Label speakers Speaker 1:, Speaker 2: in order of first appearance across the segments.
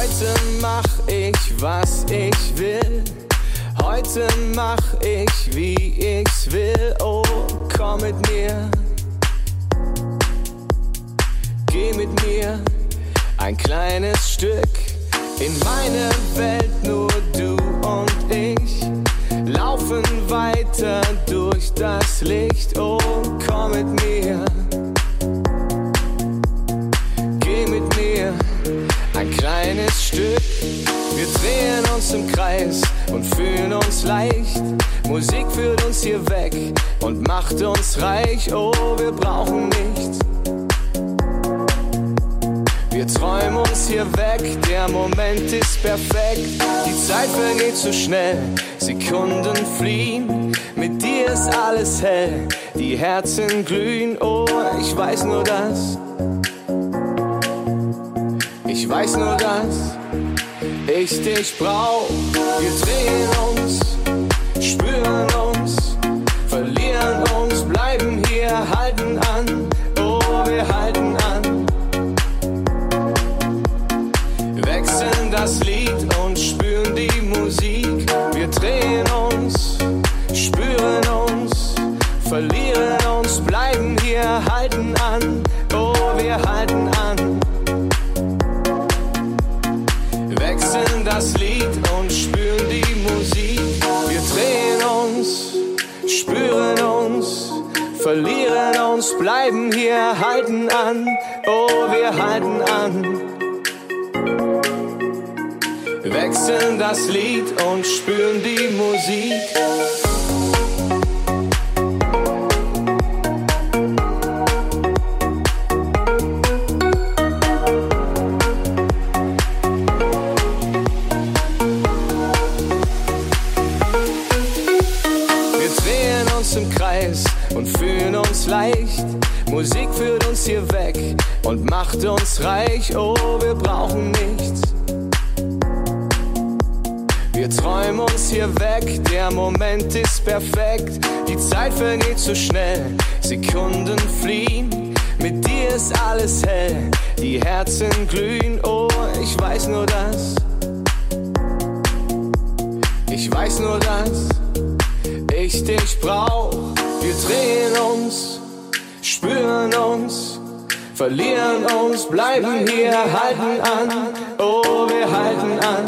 Speaker 1: Heute mach ich, was ich will. Heute mach ich, wie ich's will. Oh, komm mit mir. Geh mit mir ein kleines Stück in meine Welt, nur du und ich. Laufen weiter durch das Licht. Oh, komm mit mir. Kleines Stück. Wir drehen uns im Kreis und fühlen uns leicht. Musik führt uns hier weg und macht uns reich. Oh, wir brauchen nichts. Wir träumen uns hier weg, der Moment ist perfekt. Die Zeit vergeht zu schnell, Sekunden fliehen. Mit dir ist alles hell, die Herzen glühen. Oh, ich weiß nur das. Ich weiß nur das ich dich brauch. Wir drehen uns, bleiben hier, halten an, oh, wir halten an. Wechseln das Lied und spüren die Musik. Macht uns reich. Oh, wir brauchen nichts. Wir träumen uns hier weg, der Moment ist perfekt. Die Zeit vergeht zu schnell, Sekunden fliehen. Mit dir ist alles hell, die Herzen glühen. Oh, ich weiß nur das. Ich weiß nur das. Ich dich brauch. Wir drehen uns spüren uns, verlieren uns, bleiben hier, halten an, oh, wir halten an.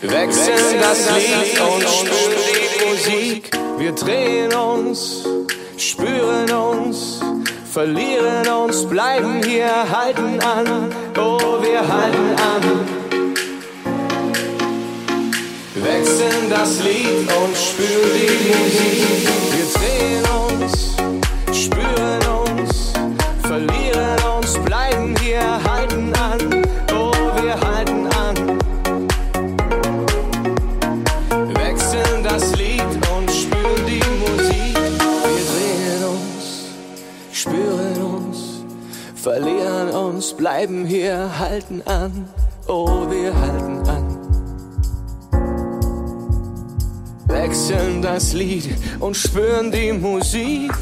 Speaker 1: Wechseln das Lied und spüren die Musik, wir drehen uns, spüren uns, verlieren uns, bleiben hier, halten an, oh, wir halten an. Wechseln das Lied und spüren die Musik. Wir drehen uns, bleiben hier, halten an. Oh, wir halten an. Wechseln das Lied und spüren die Musik. Wir drehen uns, spüren uns, verlieren uns, bleiben hier, halten an. Oh, wir halten an. wechseln das Lied und spüren die Musik.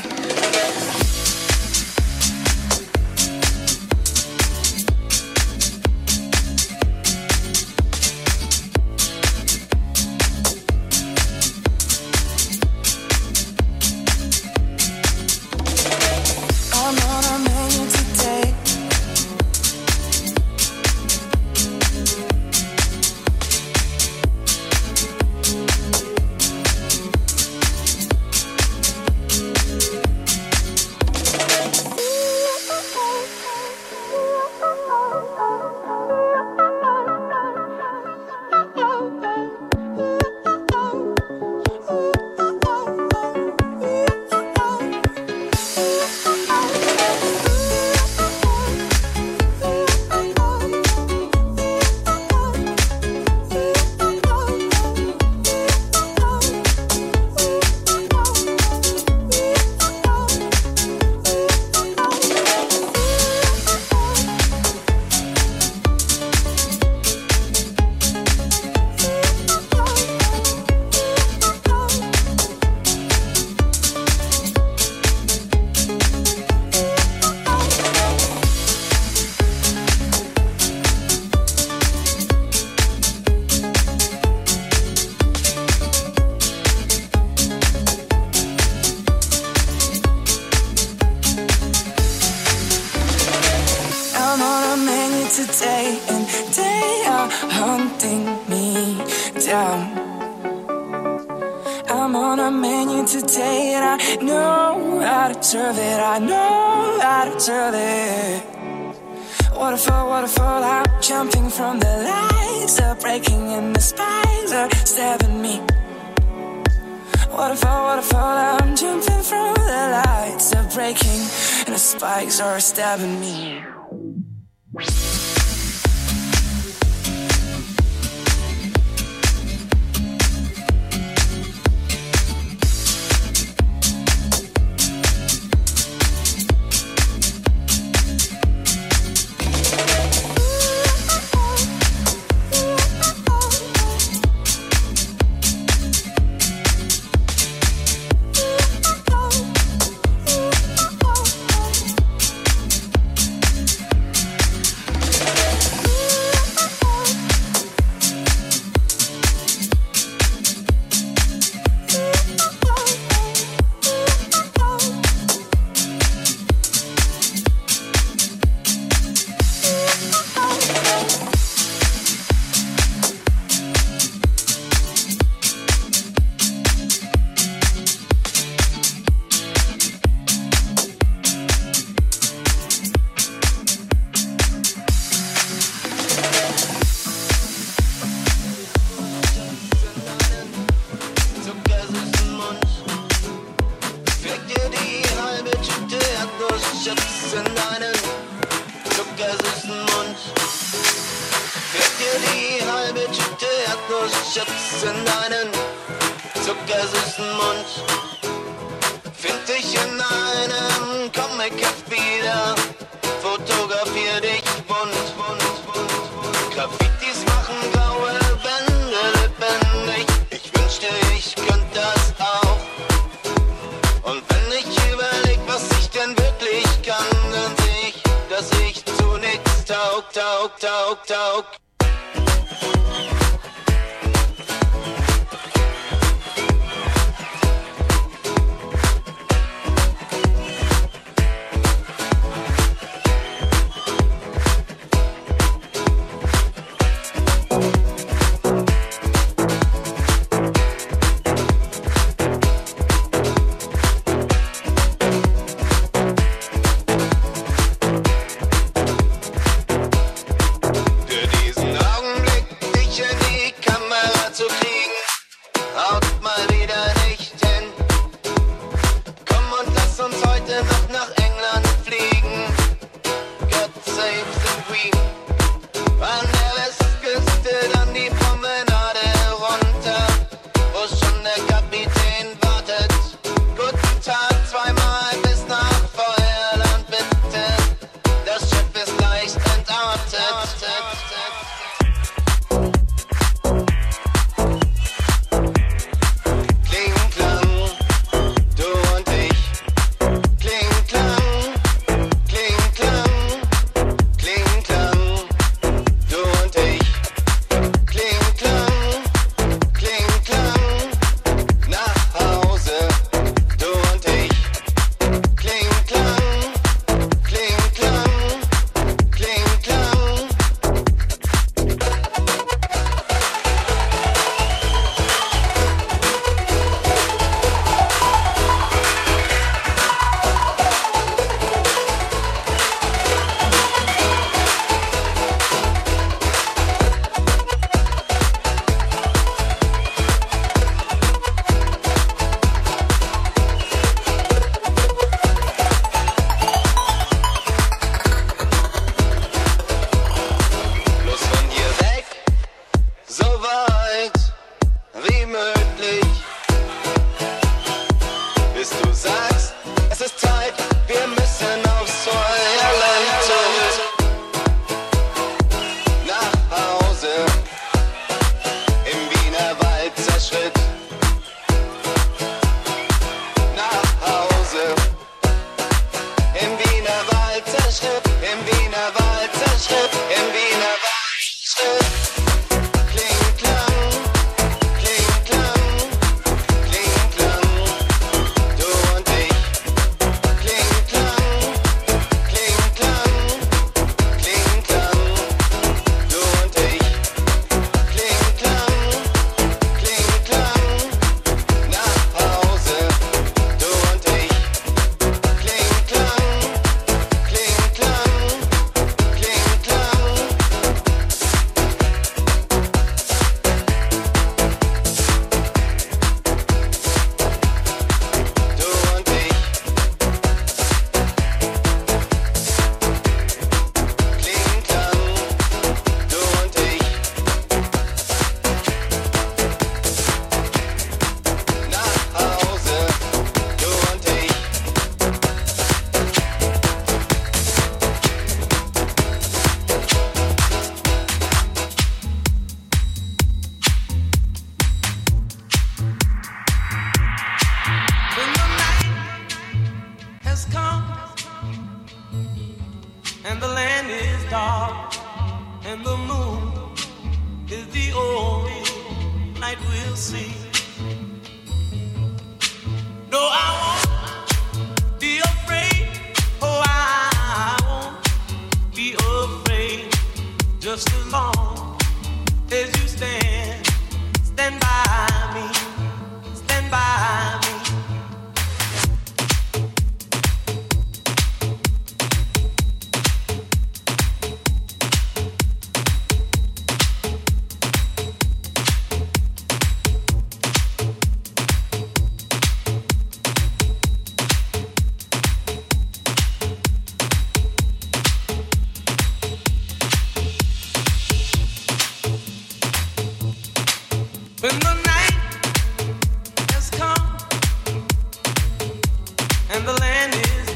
Speaker 2: Hey. Stabbing me.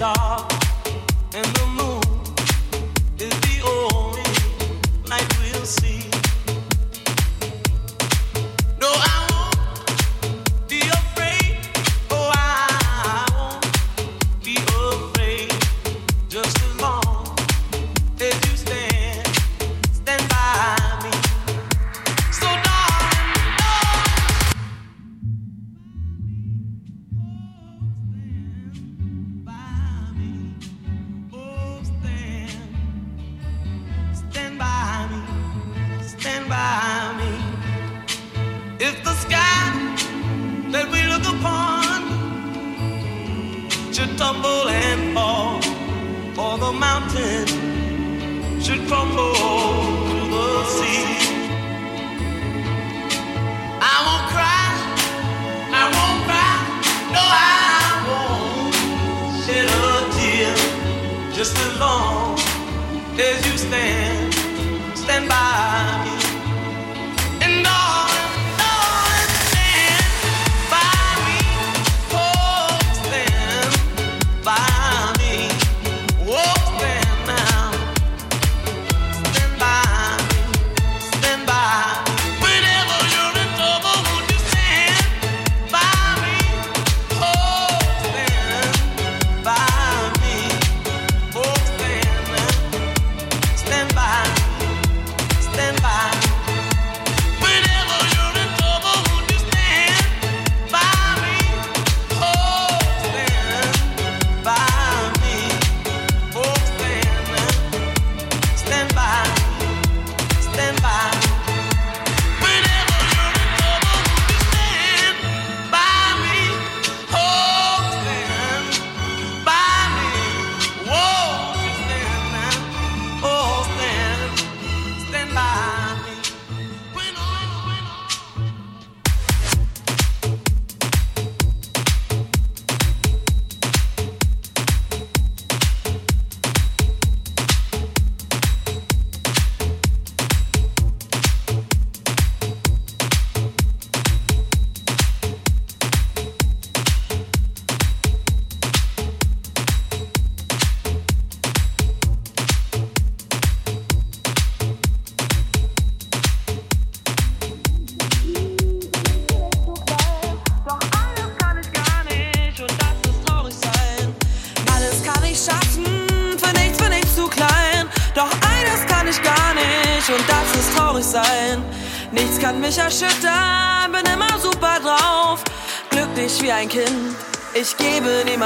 Speaker 2: dark and the moon.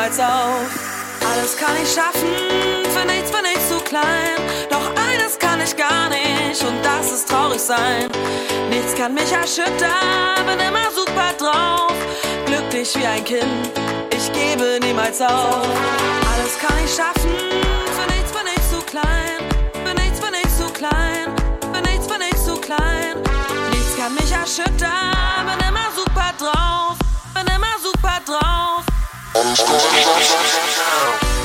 Speaker 2: niemals auf. Alles kann ich schaffen, für nichts bin ich zu klein. Doch eines kann ich gar nicht und das ist traurig sein. Nichts kann mich erschüttern, bin immer super drauf. Glücklich wie ein Kind, ich gebe niemals auf. Alles kann ich schaffen, für nichts bin ich zu klein. Für nichts bin ich zu klein, für nichts bin ich zu klein. Nichts kann mich erschüttern, bin immer super drauf Storm, storm, storm,
Speaker 3: storm, storm.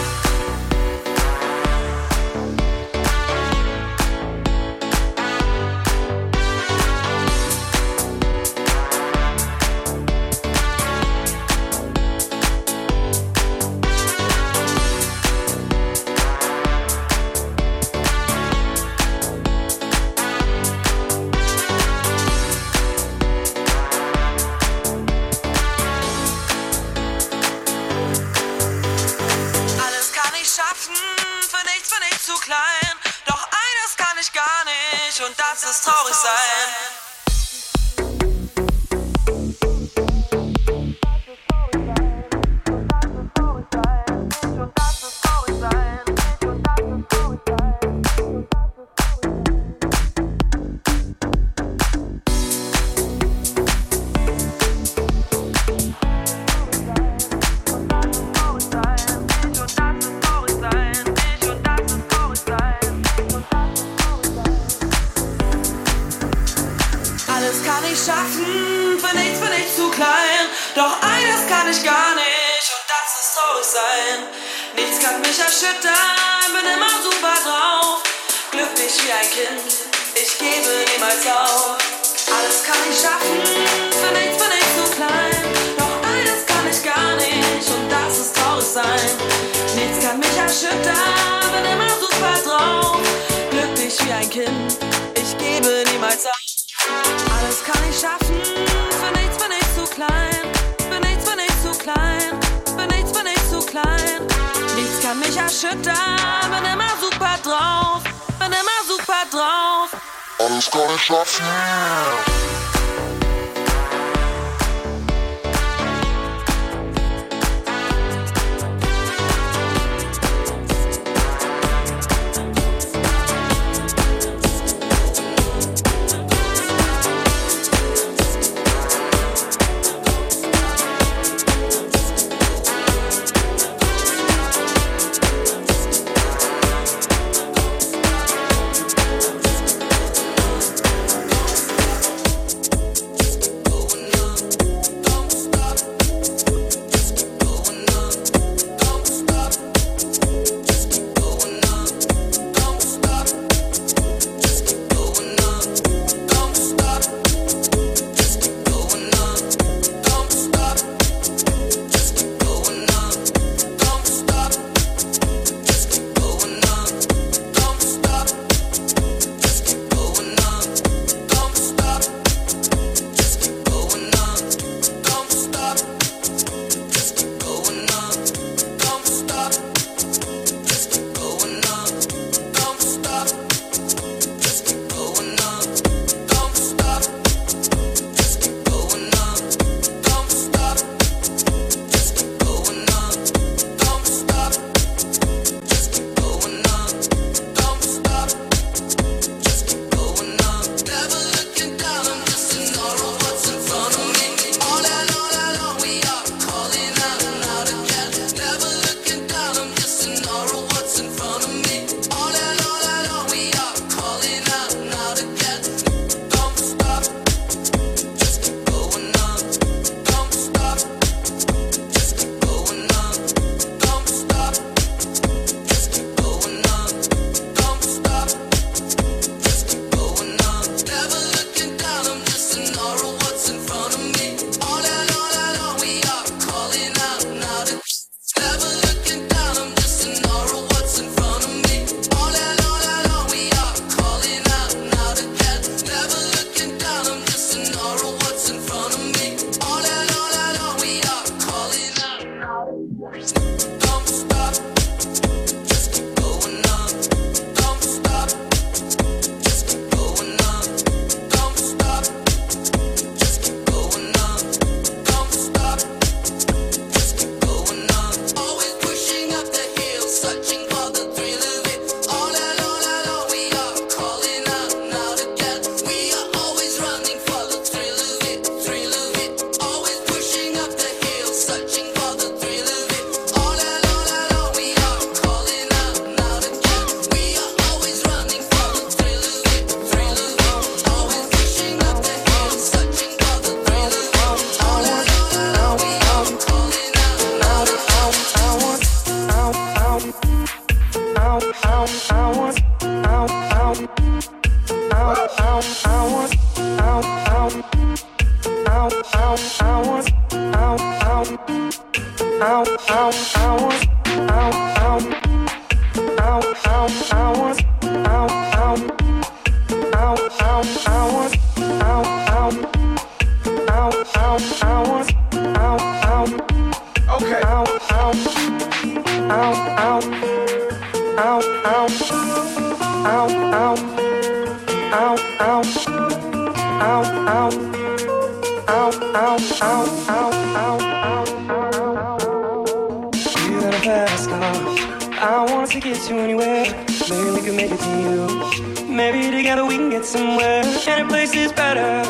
Speaker 3: shining places
Speaker 4: better.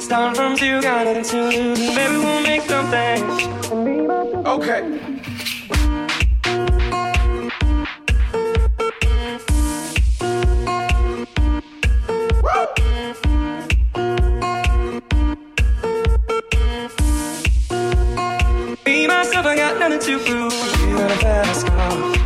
Speaker 4: Starting from zero, got nothing to lose. Maybe we'll make something.
Speaker 5: Okay.
Speaker 4: myself, I got nothing to prove. You
Speaker 6: got a fast car.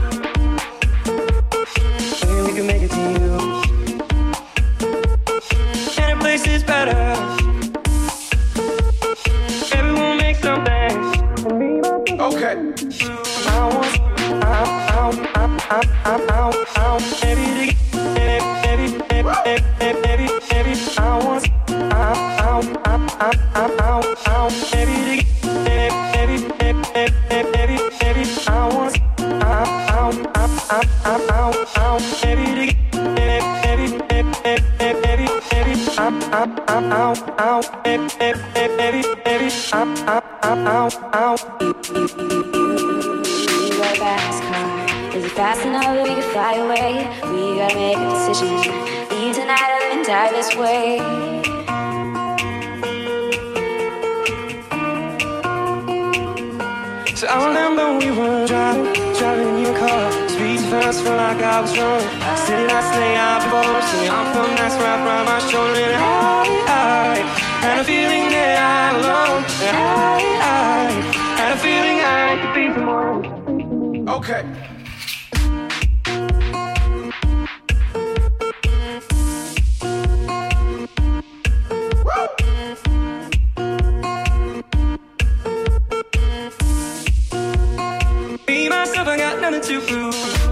Speaker 6: Way.
Speaker 4: So I remember we were driving, driving your car. Streets fast, felt like I was wrong. Still I stay out before, so I'm from that's right around my shoulder. And I, I had a feeling that I belong. And I, I had a feeling I could be someone.
Speaker 5: Okay.
Speaker 4: never got nothing to prove.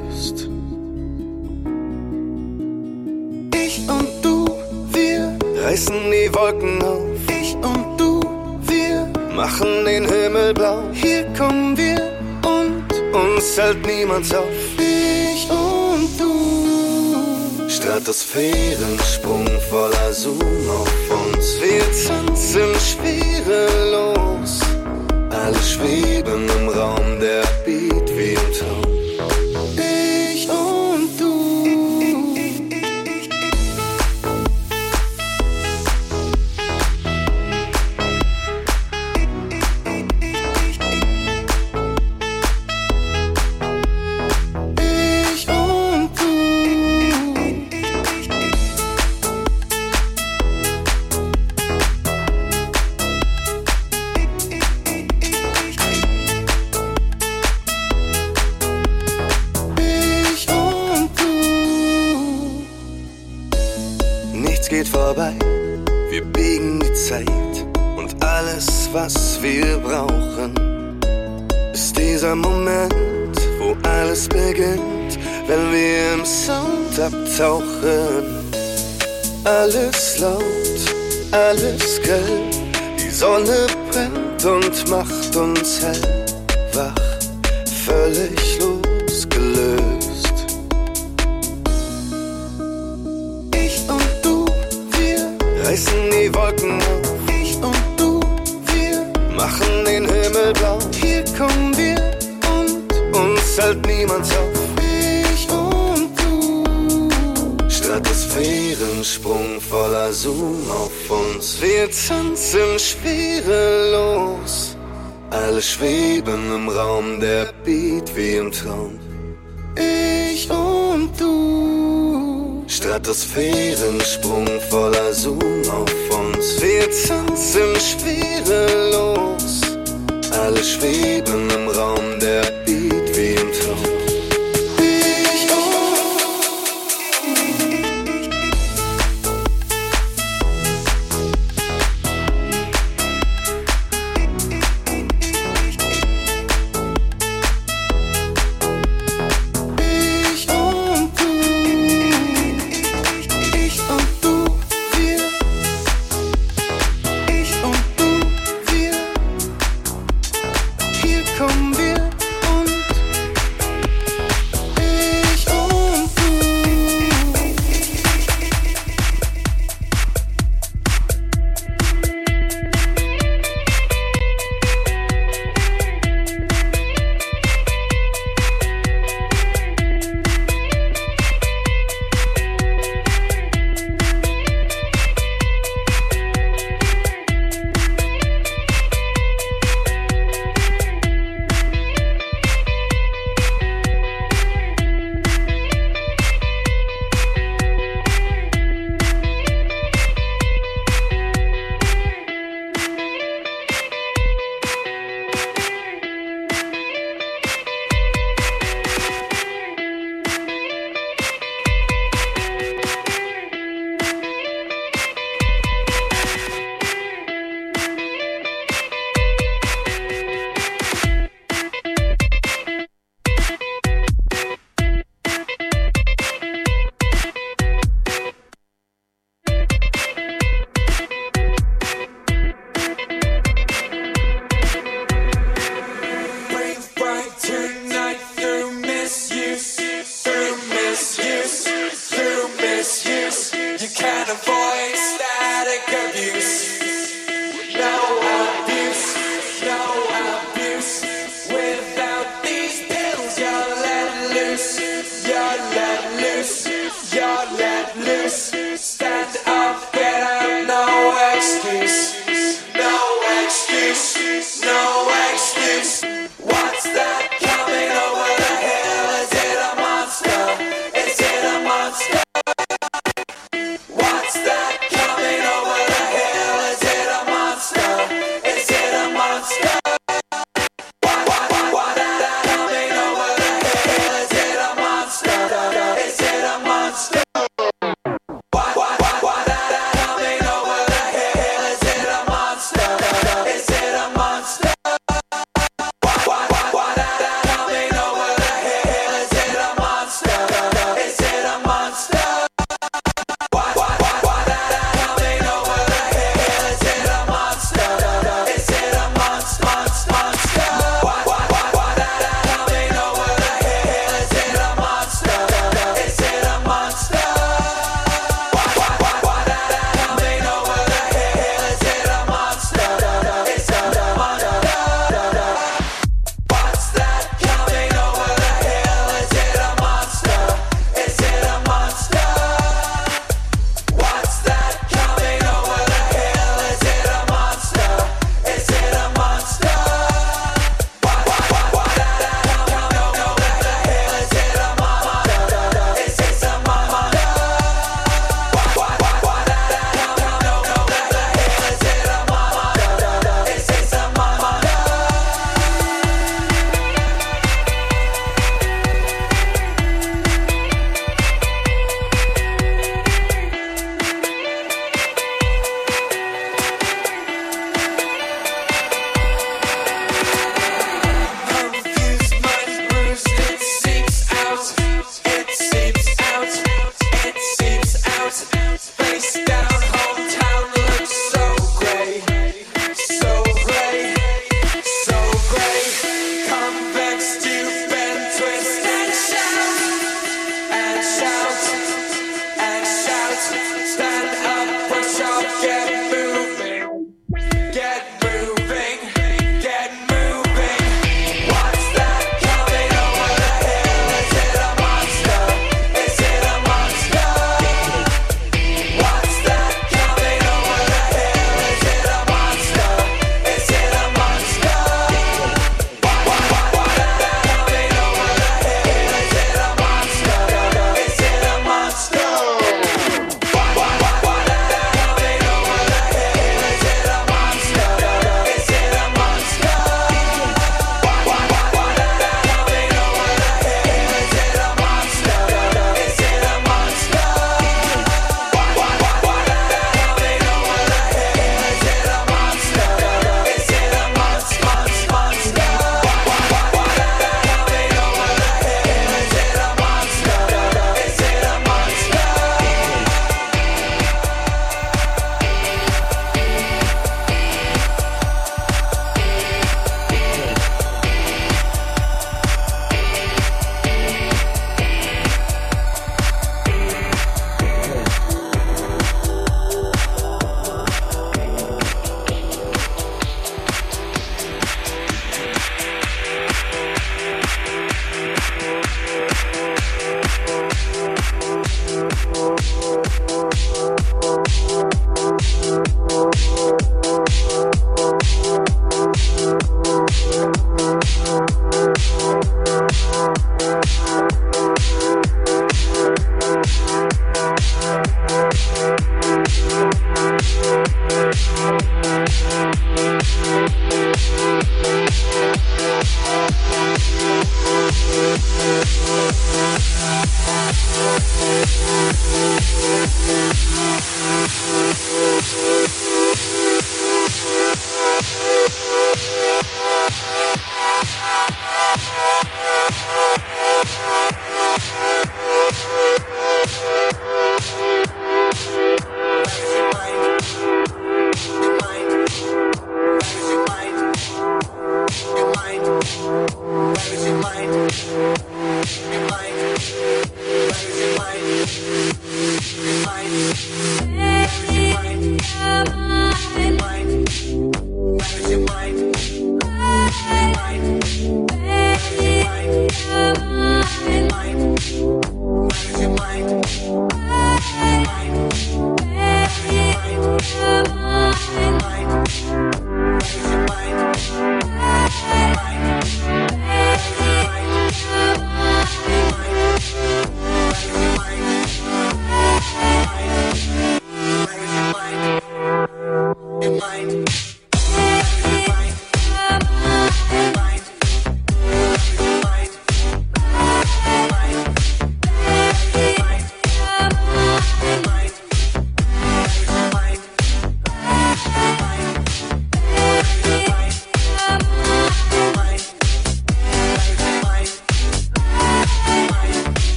Speaker 7: Reißen die Wolken auf. Ich und du, wir machen den Himmel blau. Hier kommen wir und uns hält niemand auf. Ich und du. Stratosphärensprung voller Zoom auf uns. Wir tanzen schwerelos. Alle schweben im Raum, der Beat Schweben im Raum, der Beat wie im Traum. Ich und du. Stratosphärensprung voller Zoom auf uns. Wir tanzen schwerelos. Alle schweben im Raum, der Beat wie im Traum.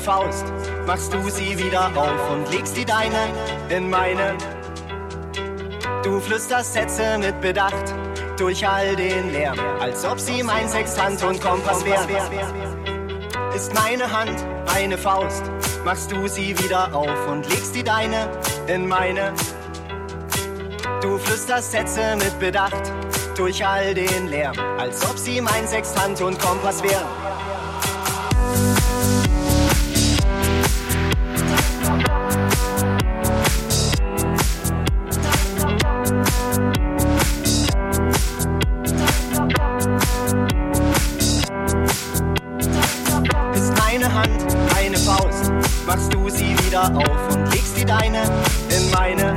Speaker 8: Faust, machst du sie wieder auf und legst die deine in meine. Du flüsterst Sätze mit Bedacht durch all den Lärm, als ob sie mein Sextant und Kompass wären. Ist meine Hand eine Faust, machst du sie wieder auf und legst die deine in meine. Du flüsterst Sätze mit Bedacht durch all den Lärm, als ob sie mein Sextant und Kompass wären. Deine in meine.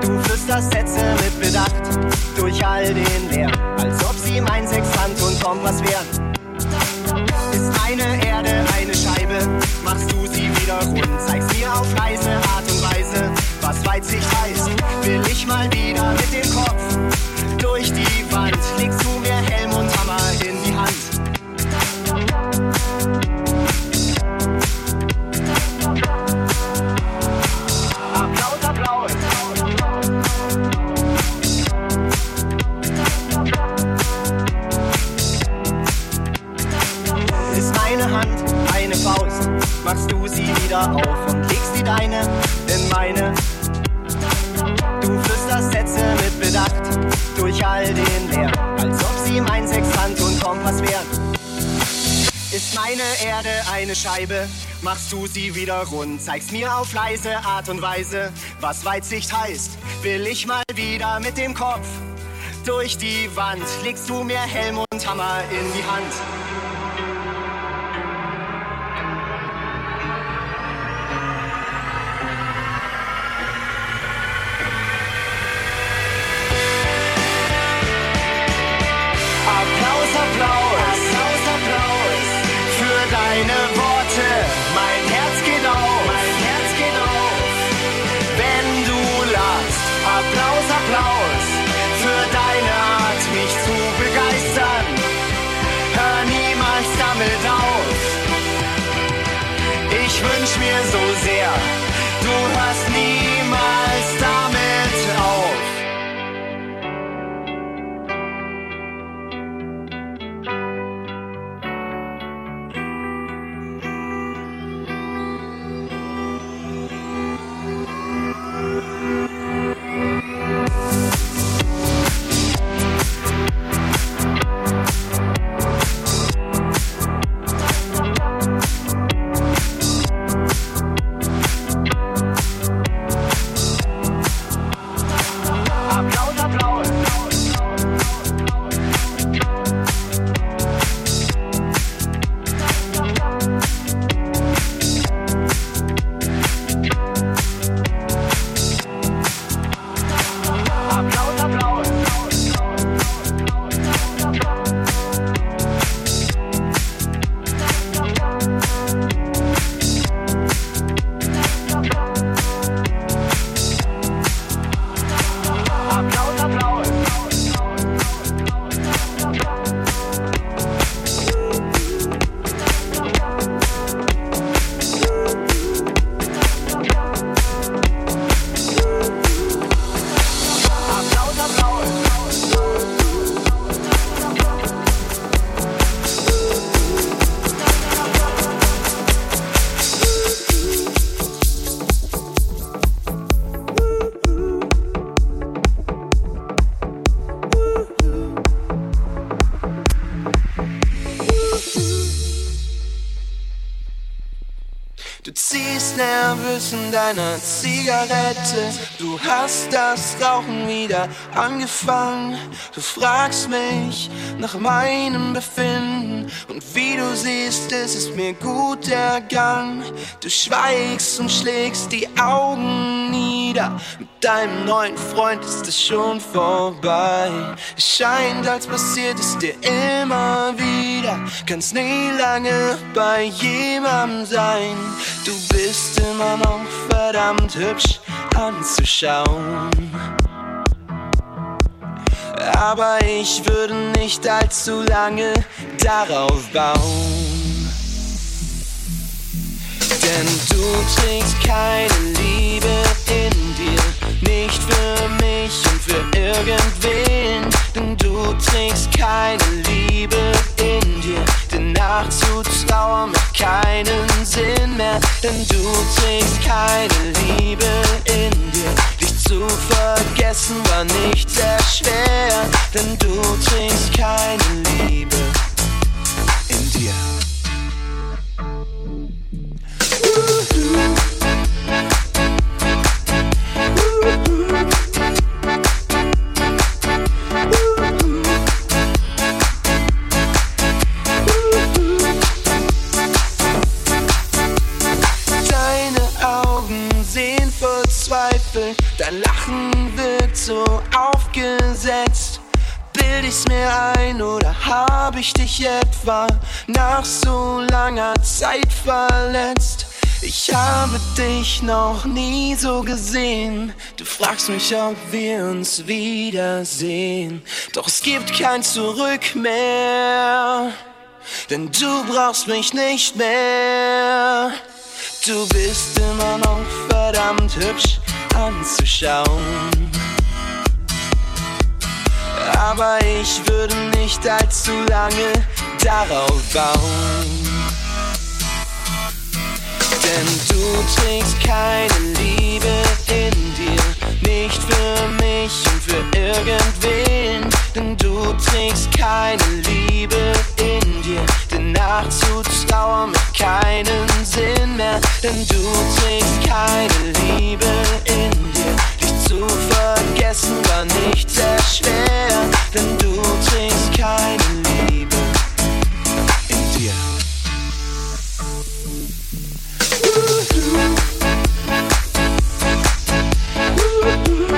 Speaker 8: Du flüsterst Sätze mit Bedacht durch all den Lärm, als ob sie mein Sextant und Kompass wären. Ist eine Erde eine Scheibe, machst du sie wieder rund, zeigst mir auf leise Art und Weise, was Weitsicht heißt. Will ich mal wieder mit dem Kopf Erde eine Scheibe, machst du sie wieder rund, zeigst mir auf leise Art und Weise, was Weitsicht heißt. Will ich mal wieder mit dem Kopf durch die Wand, legst du mir Helm und Hammer in die Hand.
Speaker 9: Deiner Zigarette. Du hast das Rauchen wieder angefangen. Du fragst mich nach meinem Befinden. Und wie du siehst, ist es mir gut ergangen. Du schweigst und schlägst die Augen nieder. Mit deinem neuen Freund ist es schon vorbei. Es scheint, als passiert es dir immer wieder. Kannst nie lange bei jemandem sein. Du bist immer noch verdammt hübsch anzuschauen. Aber ich würde nicht allzu lange darauf bauen. Denn du trägst keine Liebe in dir, nicht für mich und für irgendwen. Denn du trägst keine Liebe in dir, denn nachzutrauern macht keinen Sinn mehr. Denn du trägst keine Liebe in dir, dich zu vergessen war nicht sehr schwer. Denn du trägst keine Liebe in dir. Dein Lachen wirkt so aufgesetzt. Bild ich's mir ein oder hab ich dich etwa nach so langer Zeit verletzt? Ich habe dich noch nie so gesehen. Du fragst mich, ob wir uns wiedersehen. Doch es gibt kein Zurück mehr. Denn du brauchst mich nicht mehr. Du bist immer noch verdammt hübsch anzuschauen. Aber ich würde nicht allzu lange darauf bauen. Denn du trägst keine Liebe in dir, nicht für mich und für irgendwen. Denn du trägst keine Liebe in dir, denn nachzutrauern macht keinen Sinn mehr. Denn du trägst keine Liebe in dir, dich zu vergessen war nicht sehr schwer. Denn du trägst keine Liebe in dir.
Speaker 10: Ooh, ooh. Ooh,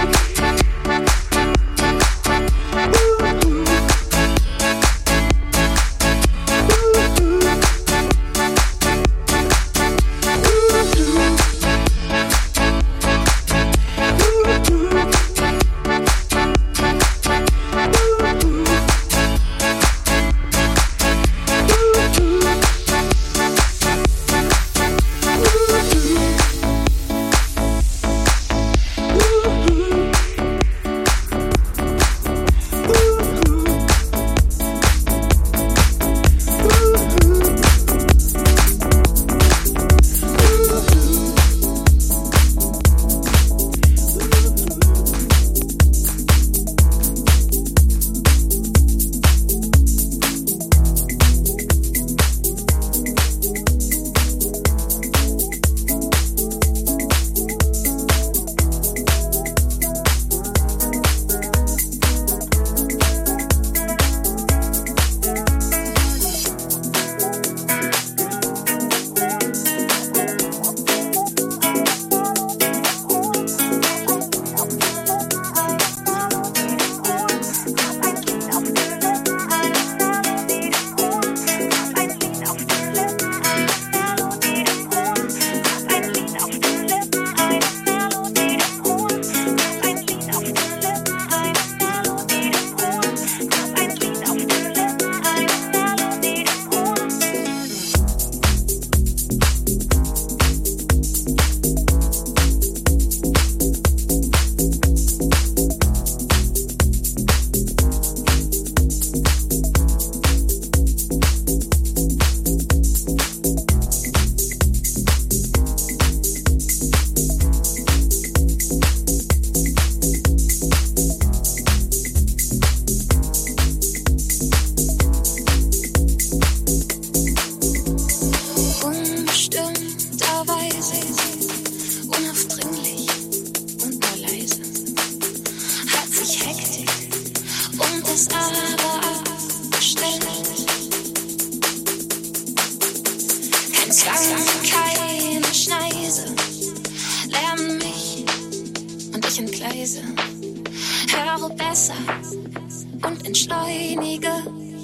Speaker 10: entschleunige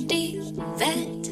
Speaker 10: die Welt.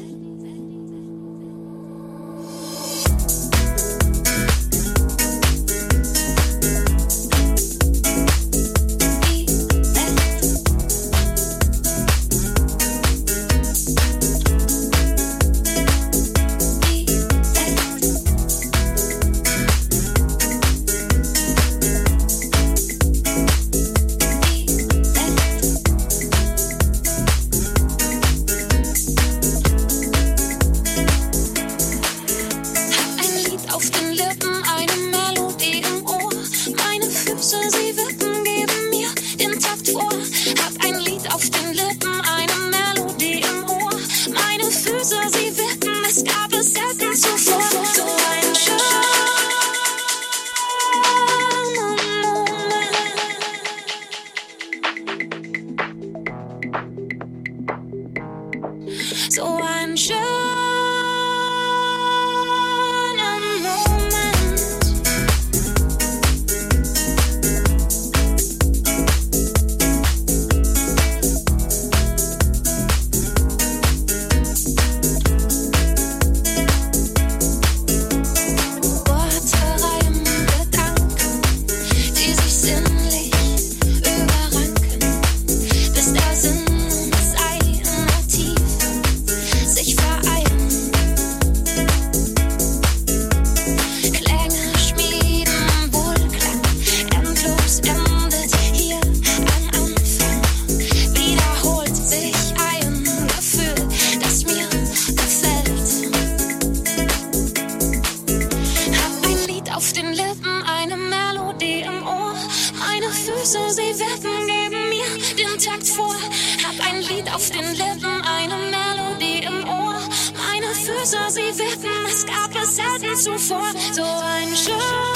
Speaker 10: Auf den Lippen, eine Melodie im Ohr. Meine Füße, sie wippen, es gab es selten zuvor. So ein schönen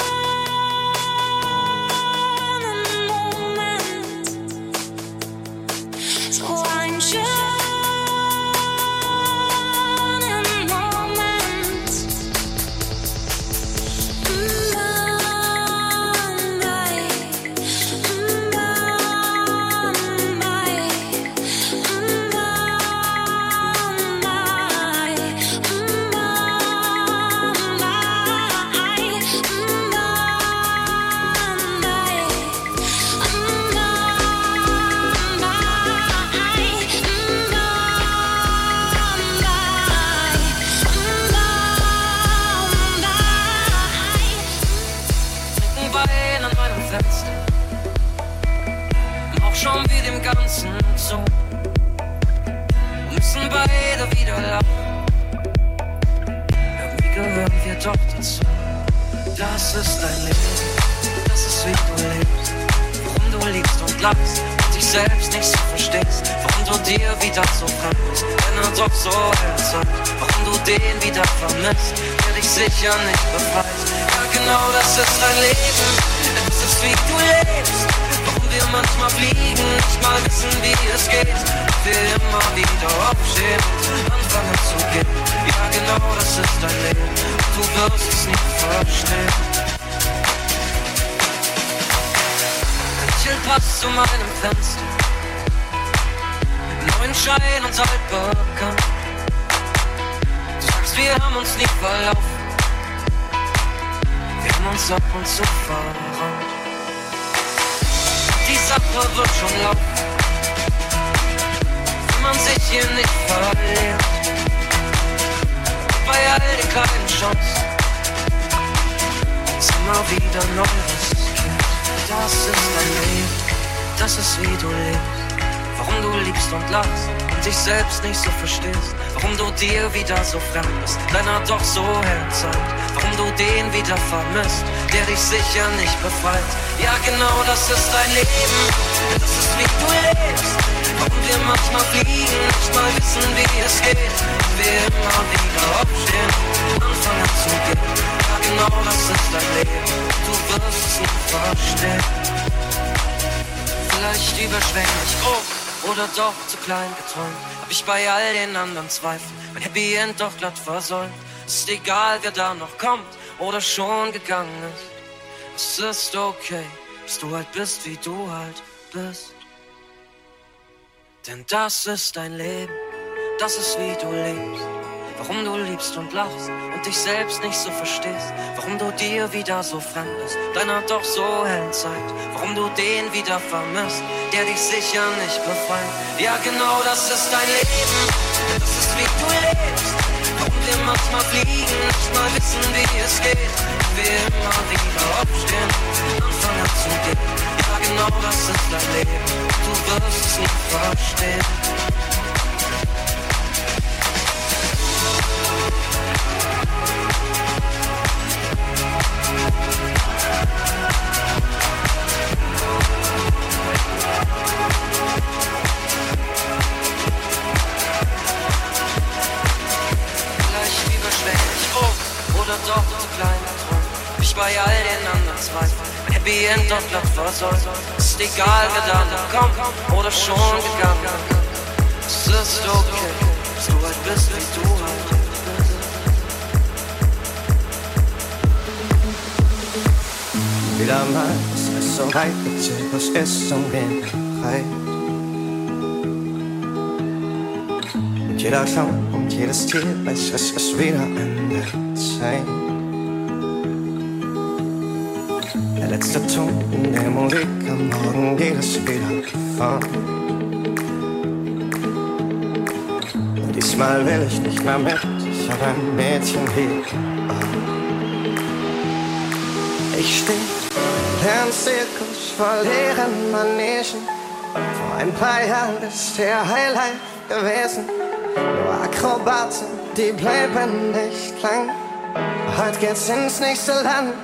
Speaker 3: liebst und dich selbst nicht so verstehst. Warum du dir wieder so fremd bist, wenn er doch so erzeugt. Warum du den wieder vermisst, der dich sicher nicht befreit. Ja, genau das ist dein Leben, das ist wie du lebst. Warum wir manchmal fliegen, nicht mal wissen, wie es geht. Und wir immer wieder aufstehen und anfangen zu gehen. Ja, genau das ist dein Leben, du wirst es nie verstehen. Passt zu meinem Fenster. Mit neuen Schein und altbekannt. Du sagst, wir haben uns nie verlaufen. Wir haben uns ab und zu verrannt. Die Sache wird schon laufen. Wenn man sich hier nicht verliert. Bei all den kleinen Chancen. Immer wieder neu. Das ist dein Leben, das ist wie du lebst. Warum du liebst und lachst und dich selbst nicht so verstehst. Warum du dir wieder so fremd bist, deiner doch so hell zeigt. Warum du den wieder vermisst, der dich sicher nicht befreit. Ja, genau das ist dein Leben, das ist wie du lebst. Warum wir manchmal fliegen, nicht mal wissen, wie es geht. Und wir immer wieder aufstehen, anfangen zu gehen. Genau das ist dein Leben, du wirst es nicht verstehen. Vielleicht überschwänglich groß oder doch zu klein geträumt. Hab ich bei all den anderen Zweifeln mein Happy End doch glatt versäumt. Ist egal, wer da noch kommt oder schon gegangen ist. Es ist okay, dass du halt bist, wie du halt bist. Denn das ist dein Leben, das ist wie du lebst. Warum du liebst und lachst und dich selbst nicht so verstehst. Warum du dir wieder so fremd bist, deiner doch so hellen Zeit. Warum du den wieder vermisst, der dich sicher nicht befreit. Ja, genau das ist dein Leben, das ist wie du lebst. Warum wir manchmal fliegen, nicht mal wissen, wie es geht. Und wir immer wieder aufstehen, anfangen zu gehen. Ja, genau das ist dein Leben, du wirst es nie verstehen. Oder schon gegangen. Es ist okay, dass du halt bist, wie du
Speaker 6: Wieder mal ist es so weit, Zirkus ist den Breit. Und jeder Clown und jedes Tier weiß, es ist wieder an der Zeit. Der letzte Ton in der Musik, am Morgen geht es wieder fort. Und diesmal will ich nicht mehr mit, ich hab ein Mädchen hier. Ich steh im Zirkus voll leeren Manegen. Vor ein paar Jahren ist der Highlight gewesen. Nur Akrobaten, die bleiben nicht lang. Heute geht's ins nächste Land.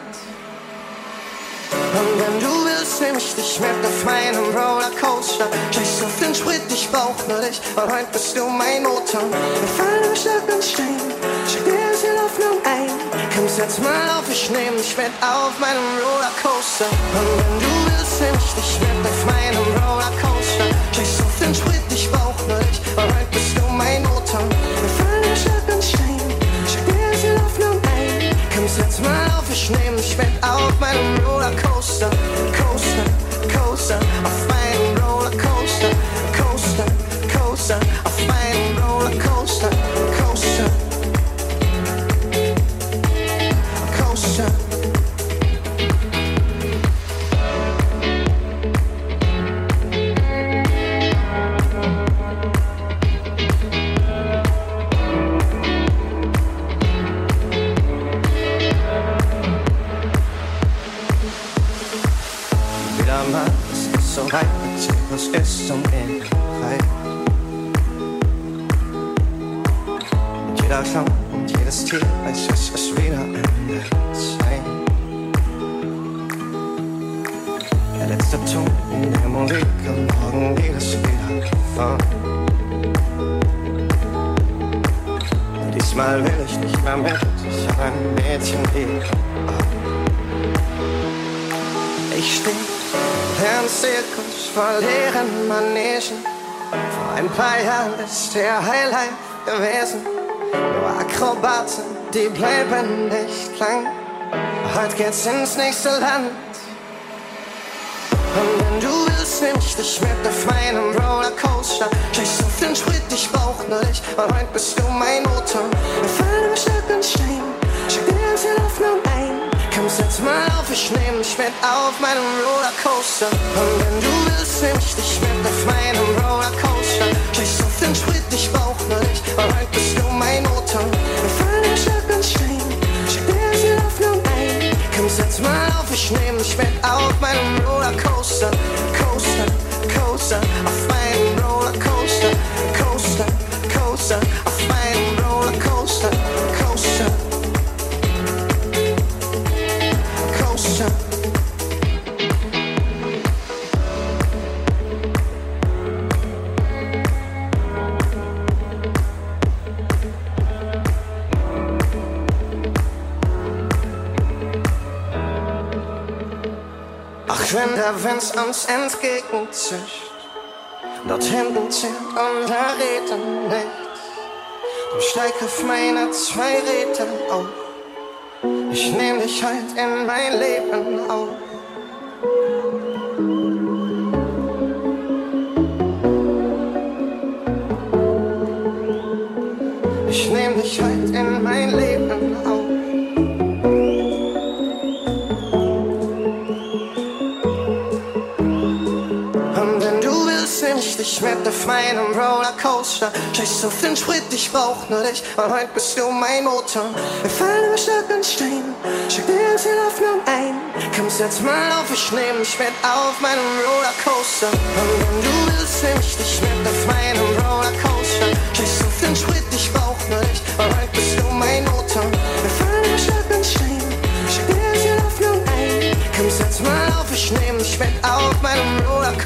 Speaker 6: Und wenn du willst, nehm ich dich mit auf meinem Rollercoaster. Scheiß auf den Sprit, ich brauch nur dich, weil heute bist du mein Motor. Wir fallen im Schlag und Stein, schick dir in Hoffnung ein. Komm, setz mal auf, ich nehm dich mit auf meinem Rollercoaster. Und wenn du willst, nehm ich dich mit auf meinem Rollercoaster. Scheiß auf den Sprit, ich brauch nur dich, weil bist du mein Motor. Wir fallen im Schlag und Stein, schick das in Hoffnung ein. Komm, setz mal auf, ich nehm dich mit auf meinem Rollercoaster. Coaster, Coaster, auf meinem Rollercoaster. Der Highlight gewesen. Nur Akrobaten, die bleiben nicht lang. Heute geht's ins nächste Land. Und wenn du willst, nehm ich dich mit auf meinem Rollercoaster. Scheiß auf den Sprit, ich brauch nur dich, weil heute bist du mein Motor. Wir fallen im Schlag und Stein, schick dir ganz in Hoffnung ein. Komm, setz mal auf, ich nehm dich mit auf meinem Rollercoaster. Und wenn du willst, nehm ich dich mit auf meinem Rollercoaster. Setz mal auf, ich nehm dich mit auf meinem Rollercoaster. Der Wind uns entgegenzischt, dort hinten zählt unser Reden nichts. Dann steig auf meine zwei Räder auf. Ich nehm dich halt in mein Leben auf. Ich nehm dich halt in mein Leben auf meinem Rollercoaster. Scheiß auf den Sprit, ich brauch nur dich, weil heute bist du mein Motor. Wir fallen über Stock und Stein, schick dir ganz viel Hoffnung ein. Kommst jetzt mal auf, ich nehm dich mit auf meinem Rollercoaster. Und wenn du willst, nehm ich dich mit auf meinem Rollercoaster. Scheiß auf den Sprit, ich brauch nur dich, weil heute bist du mein Motor. Wir fallen über Stock und Stein, schick dir ganz viel Hoffnung ein. Kommst jetzt mal auf, ich nehm dich mit auf meinem Rollercoaster.